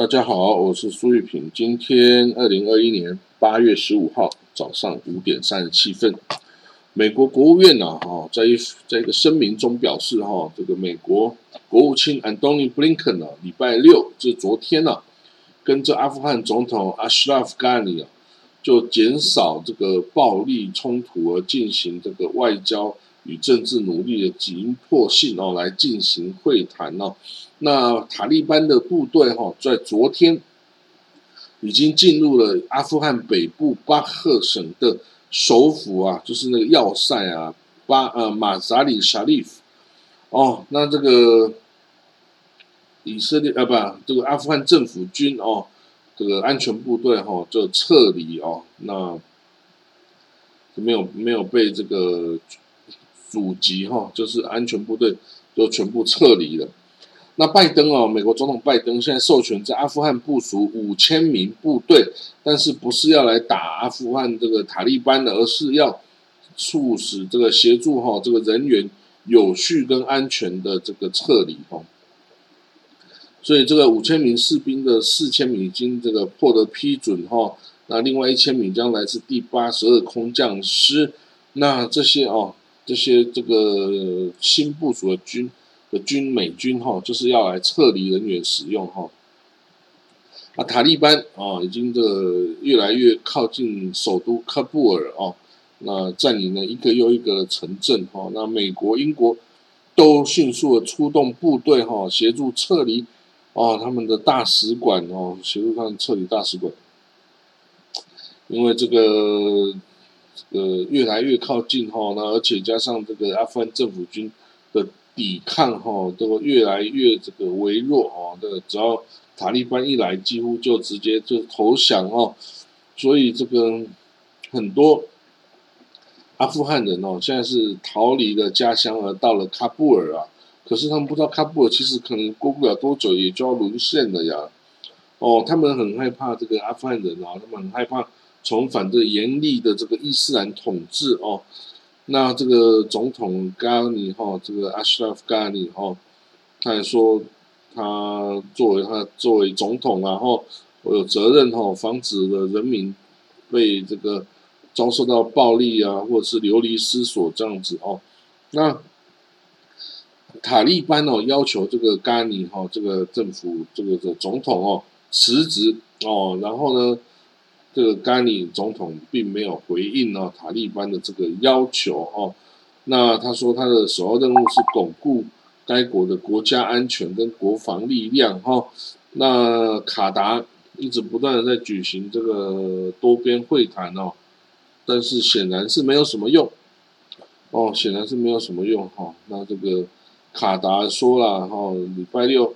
大家好，我是苏玉平。今天二零二一年八月十五号早上五点三十七分，美国国务院呢，哈，在一在一个声明中表示，哈，这个美国国务卿安东尼布林肯呢，礼拜六就是昨天呢，跟这阿富汗总统阿什拉夫甘尼啊，就减少这个暴力冲突而进行这个外交与政治努力的紧迫性哦，来进行会谈哦。那塔利班的部队哈，在昨天已经进入了阿富汗北部巴赫省的首府啊，就是那个要塞啊，巴呃马扎里沙利夫。哦，那这个以色列啊，不，这个阿富汗政府军哦，这个安全部队哈就撤离哦，那没有没有被这个阻击哈，就是安全部队都全部撤离了。那拜登哦，美国总统拜登现在授权在阿富汗部署五千名部队，但是不是要来打阿富汗这个塔利班的，而是要促使这个协助哈这个人员有序跟安全的这个撤离哈。所以这个五千名士兵的四千名已经这个获得批准哈，那另外一千名将来自第八十二空降师，那这些哦这些这个新部署的军。的军美军哈，就是要来撤离人员使用哈。啊，塔利班啊，已经的越来越靠近首都喀布尔哦，那占领了一个又一个城镇哈。那美国、英国都迅速的出动部队哈，协助撤离哦，他们的大使馆哦，协助他们撤离大使馆。因为这个呃越来越靠近哈，那而且加上这个阿富汗政府军的。抵抗哈都越来越这个微弱哦，这个只要塔利班一来，几乎就直接就投降哦，所以这个很多阿富汗人哦，现在是逃离了家乡而到了喀布尔啊，可是他们不知道喀布尔其实可能过不了多久也就要沦陷了呀，哦，他们很害怕这个阿富汗人啊，他们很害怕重返这严厉的这个伊斯兰统治哦。那这个总统加尼哈，这个阿什拉夫加尼哈，他也说，他作为他作为总统，然后我有责任哈，防止了人民被这个遭受到暴力啊，或者是流离失所这样子哦。那塔利班哦要求这个加尼哈这个政府这个的总统哦辞职哦，然后呢？这个甘尼总统并没有回应哦塔利班的这个要求哦。那他说他的首要任务是巩固该国的国家安全跟国防力量哈。那卡达一直不断的在举行这个多边会谈哦，但是显然是没有什么用哦，显然是没有什么用哈。那这个卡达说了哈，礼拜六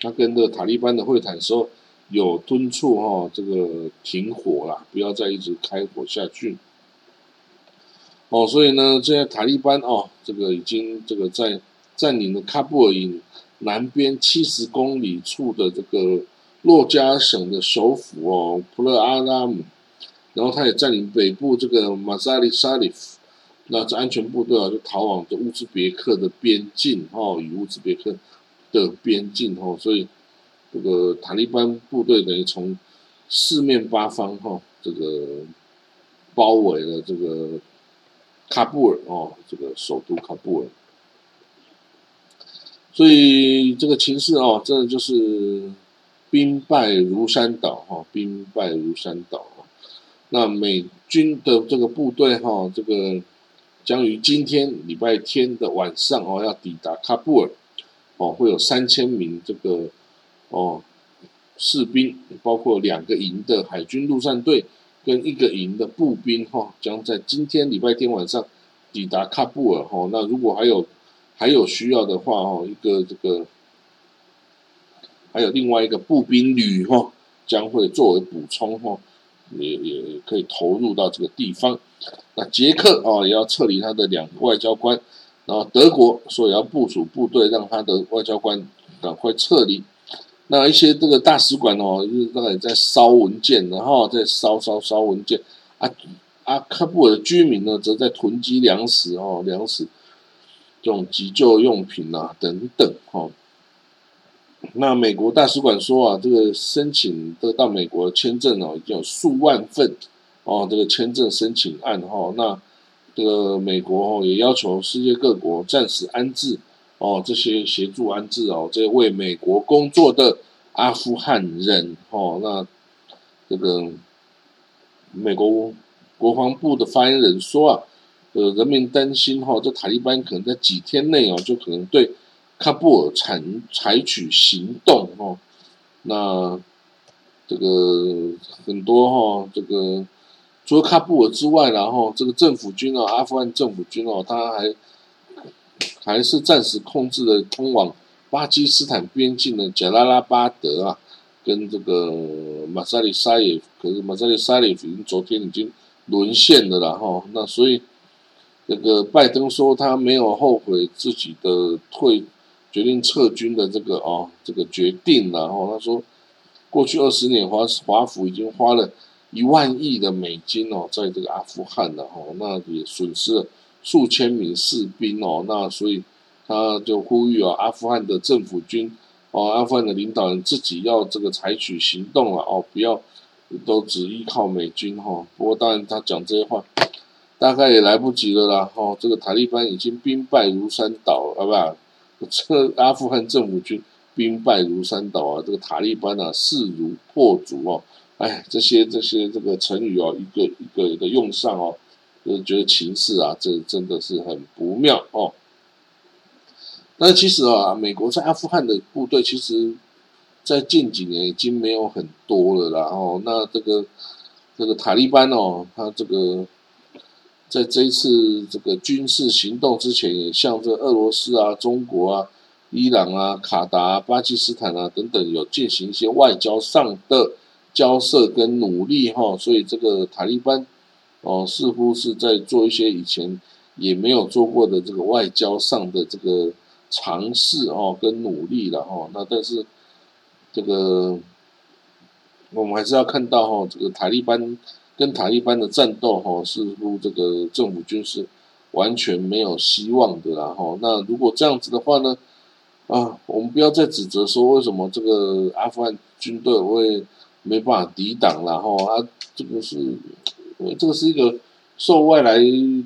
他跟这塔利班的会谈时候。有敦促哈，这个停火啦，不要再一直开火下去。哦，所以呢，现在塔利班哦，这个已经这个在占领了喀布尔以南边七十公里处的这个洛加省的首府哦，普勒阿拉姆，然后他也占领北部这个马扎里沙里夫，那这安全部队啊就逃往这乌兹别克的边境哈，与乌兹别克的边境哈，所以。这个塔利班部队等于从四面八方哈，这个包围了这个喀布尔哦，这个首都喀布尔。所以这个情势哦，真的就是兵败如山倒哈，兵败如山倒。那美军的这个部队哈，这个将于今天礼拜天的晚上哦，要抵达喀布尔哦，会有三千名这个。哦，士兵包括两个营的海军陆战队跟一个营的步兵哈，将在今天礼拜天晚上抵达喀布尔哈。那如果还有还有需要的话哈，一个这个还有另外一个步兵旅哈，将会作为补充哈，也也可以投入到这个地方。那捷克啊也要撤离他的两个外交官，然后德国说也要部署部队，让他的外交官赶快撤离。那一些这个大使馆哦，就是大概在烧文件，然后在烧烧烧文件。啊，阿喀布尔的居民呢，则在囤积粮食哦，粮食这种急救用品啊等等哦。那美国大使馆说啊，这个申请得到美国签证哦，已经有数万份哦，这个签证申请案哈。那这个美国哦，也要求世界各国暂时安置哦，这些协助安置哦，这些为美国工作的阿富汗人哦。那这个美国国防部的发言人说啊，呃，人民担心哈，这塔利班可能在几天内哦，就可能对。喀布尔采采取行动哦，那这个很多哈，这个除了喀布尔之外，然后这个政府军哦，阿富汗政府军哦，他还还是暂时控制了通往巴基斯坦边境的贾拉拉巴德啊，跟这个马萨里沙耶，可是马萨里沙耶已经昨天已经沦陷了啦哈，那所以这个拜登说他没有后悔自己的退。决定撤军的这个哦，这个决定，然后他说，过去二十年华华府已经花了一万亿的美金哦，在这个阿富汗了哦，那也损失了数千名士兵哦，那所以他就呼吁啊，阿富汗的政府军哦，阿富汗的领导人自己要这个采取行动了哦，不要都只依靠美军哈。不过当然他讲这些话，大概也来不及了啦哦，这个塔利班已经兵败如山倒，啊不。这阿富汗政府军兵败如山倒啊，这个塔利班啊势如破竹哦，哎，这些这些这个成语哦，一个一个的用上哦，就是觉得情势啊，这真的是很不妙哦。那其实啊，美国在阿富汗的部队，其实，在近几年已经没有很多了啦。哦，那这个这个塔利班哦，他这个。在这一次这个军事行动之前，也向这俄罗斯啊、中国啊、伊朗啊、卡达、巴基斯坦啊等等有进行一些外交上的交涉跟努力哈，所以这个塔利班哦，似乎是在做一些以前也没有做过的这个外交上的这个尝试哦跟努力了哈。那但是这个我们还是要看到哈，这个塔利班。跟塔利班的战斗，哈，似乎这个政府军是完全没有希望的啦，哈。那如果这样子的话呢，啊，我们不要再指责说为什么这个阿富汗军队会没办法抵挡然后啊，这个是，因为这个是一个受外来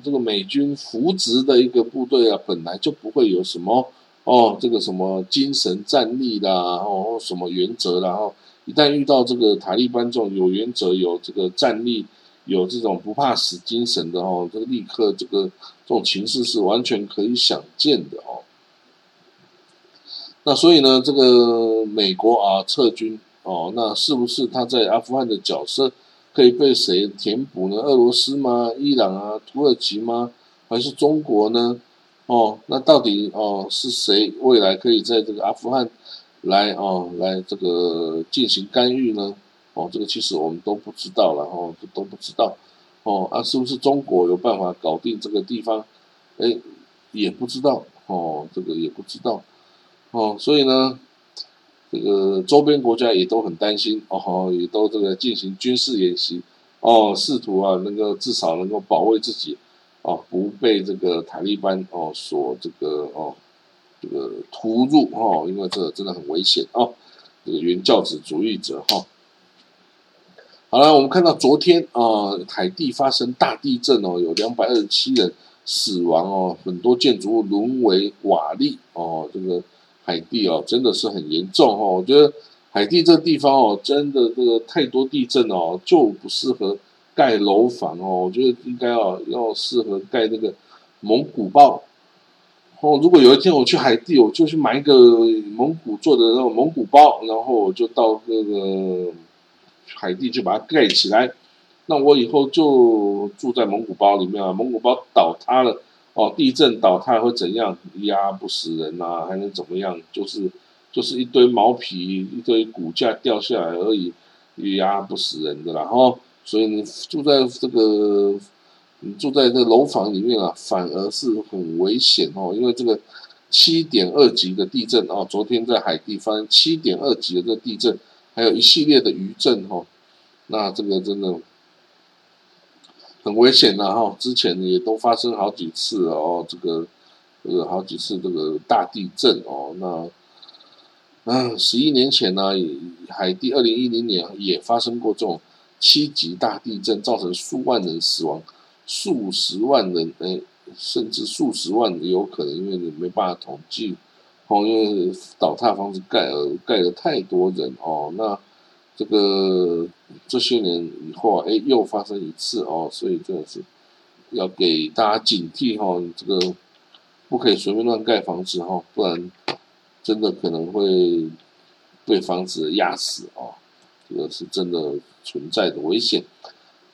这个美军扶植的一个部队啊，本来就不会有什么哦，这个什么精神战力啦，哦，什么原则啦，哦。一旦遇到这个塔利班这种有原则、有这个战力、有这种不怕死精神的哦，这个立刻这个这种情势是完全可以想见的哦。那所以呢，这个美国啊撤军哦，那是不是他在阿富汗的角色可以被谁填补呢？俄罗斯吗？伊朗啊？土耳其吗？还是中国呢？哦，那到底哦是谁未来可以在这个阿富汗？来哦，来这个进行干预呢？哦，这个其实我们都不知道了哦，都不知道哦啊，是不是中国有办法搞定这个地方？哎，也不知道哦，这个也不知道哦，所以呢，这个周边国家也都很担心哦，也都这个进行军事演习哦，试图啊能够至少能够保卫自己哦，不被这个塔利班哦所这个哦。这个突入哈，因为这真的很危险哦。这个原教旨主义者哈，好了，我们看到昨天啊，海地发生大地震哦，有两百二十七人死亡哦，很多建筑物沦为瓦砾哦。这个海地哦，真的是很严重哦。我觉得海地这地方哦，真的这个太多地震哦，就不适合盖楼房哦。我觉得应该要要适合盖那个蒙古包。哦，如果有一天我去海地，我就去买一个蒙古做的那种蒙古包，然后我就到那个海地就把它盖起来。那我以后就住在蒙古包里面啊。蒙古包倒塌了，哦，地震倒塌会怎样？压不死人呐，还能怎么样？就是就是一堆毛皮、一堆骨架掉下来而已，也压不死人的啦。哈，所以你住在这个。你住在这楼房里面啊，反而是很危险哦，因为这个七点二级的地震啊，昨天在海地发生七点二级的这地震，还有一系列的余震哈，那这个真的很危险的哈。之前也都发生好几次哦，这个这个好几次这个大地震哦，那嗯，十一年前呢，海地二零一零年也发生过这种七级大地震，造成数万人死亡，数十万人，哎，甚至数十万有可能，因为你没办法统计，哦，因为倒塌房子盖了盖了太多人哦，那这个这些年以后啊，哎，又发生一次哦，所以真的是要给大家警惕哈，这个不可以随便乱盖房子哈，不然。真的可能会被房子压死哦，这个是真的存在的危险。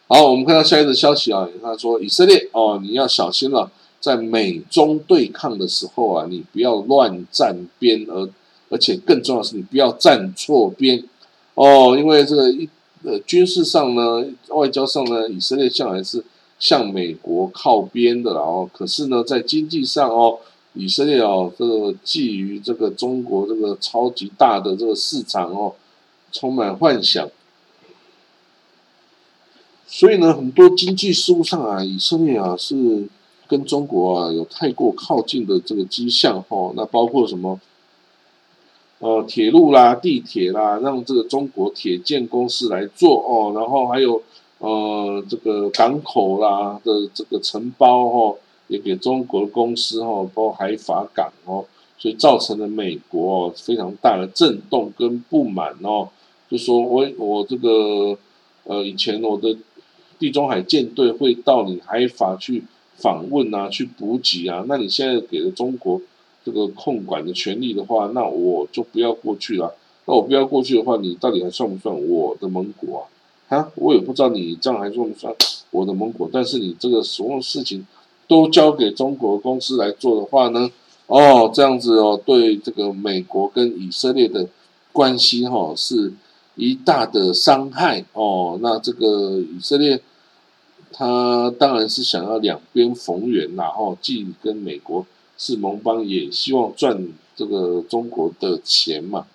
好，我们看到下一则消息啊，他说以色列哦，你要小心了，在美中对抗的时候啊，你不要乱站边，而而且更重要的是，你不要站错边哦，因为这个一呃军事上呢，外交上呢，以色列向来是向美国靠边的了哦，可是呢，在经济上哦。以色列哦，这个基于这个中国这个超级大的这个市场哦，充满幻想，所以呢，很多经济事务上啊，以色列啊是跟中国啊有太过靠近的这个迹象哦。那包括什么？呃，铁路啦、地铁啦，让这个中国铁建公司来做哦。然后还有呃，这个港口啦的这个承包哦。也给中国公司哦，包括海法港哦，所以造成了美国哦非常大的震动跟不满哦，就说我我这个呃以前我的地中海舰队会到你海法去访问啊，去补给啊，那你现在给了中国这个控管的权利的话，那我就不要过去了。那我不要过去的话，你到底还算不算我的盟国啊？啊，我也不知道你这样还算不算我的盟国，但是你这个所有事情。都交给中国公司来做的话呢，哦，这样子哦，对这个美国跟以色列的关系哈，是一大的伤害哦。那这个以色列，他当然是想要两边逢源，然后既跟美国是盟邦，也希望赚这个中国的钱嘛。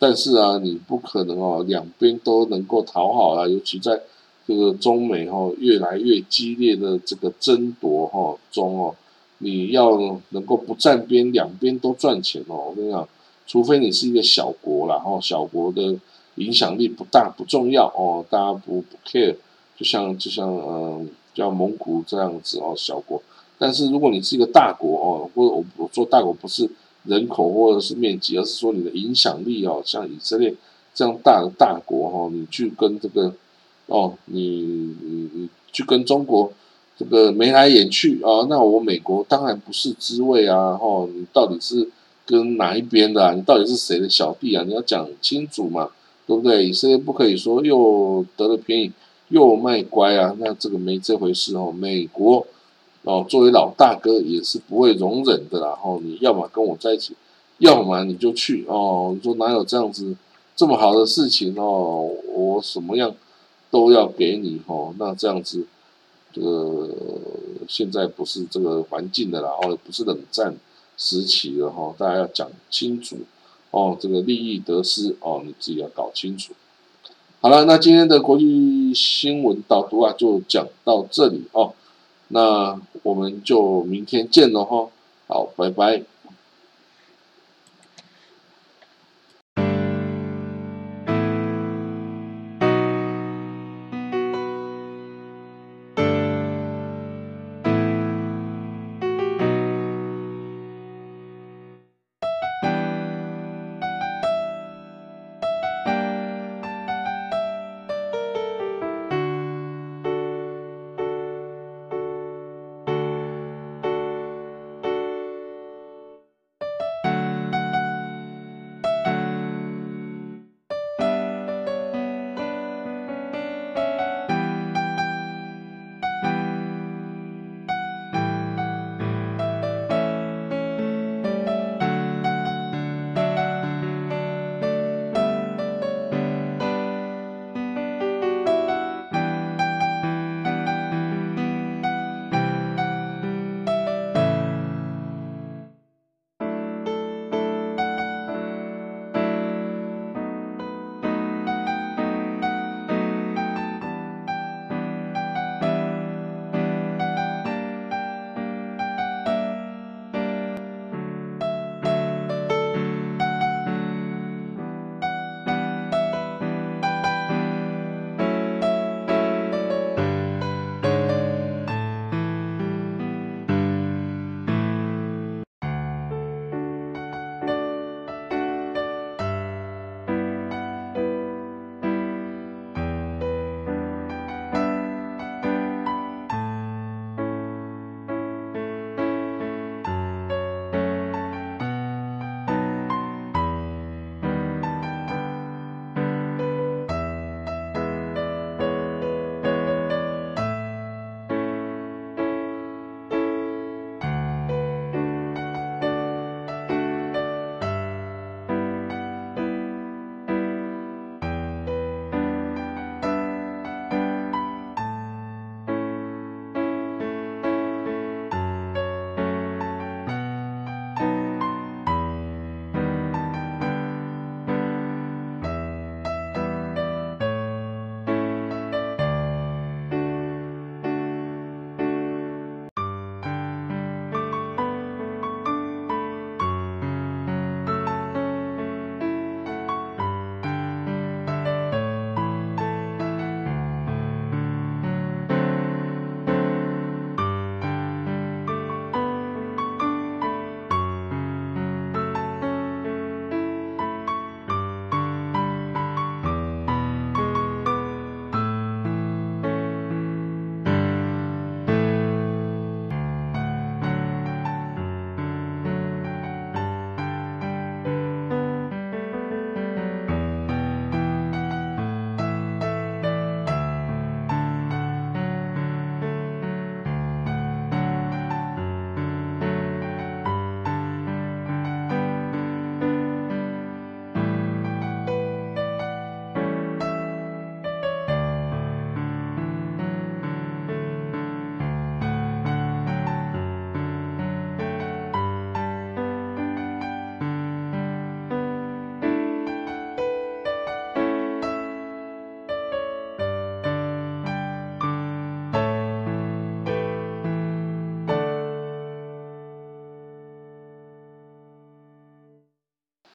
但是啊，你不可能哦，两边都能够讨好啊，尤其在。这个中美哈越来越激烈的这个争夺哈中哦，你要能够不站边，两边都赚钱哦。我跟你讲，除非你是一个小国啦，哈，小国的影响力不大不重要哦，大家不不 care，就像就像嗯，叫蒙古这样子哦，小国。但是如果你是一个大国哦，或者我我说大国不是人口或者是面积，而是说你的影响力哦，像以色列这样大的大国哈，你去跟这个。哦，你你你去跟中国这个眉来眼去啊？那我美国当然不是滋味啊！哦，你到底是跟哪一边的？你到底是谁的小弟啊？你要讲清楚嘛，对不对？以色列不可以说又得了便宜又卖乖啊！那这个没这回事哦。美国哦，作为老大哥也是不会容忍的啦。哦，你要么跟我在一起，要么你就去哦。你说哪有这样子这么好的事情哦？我什么样？都要给你哦，那这样子，这个现在不是这个环境的啦，哦，不是冷战时期了哈，大家要讲清楚哦，这个利益得失哦，你自己要搞清楚。好了，那今天的国际新闻导读啊，就讲到这里哦，那我们就明天见了哈，好，拜拜。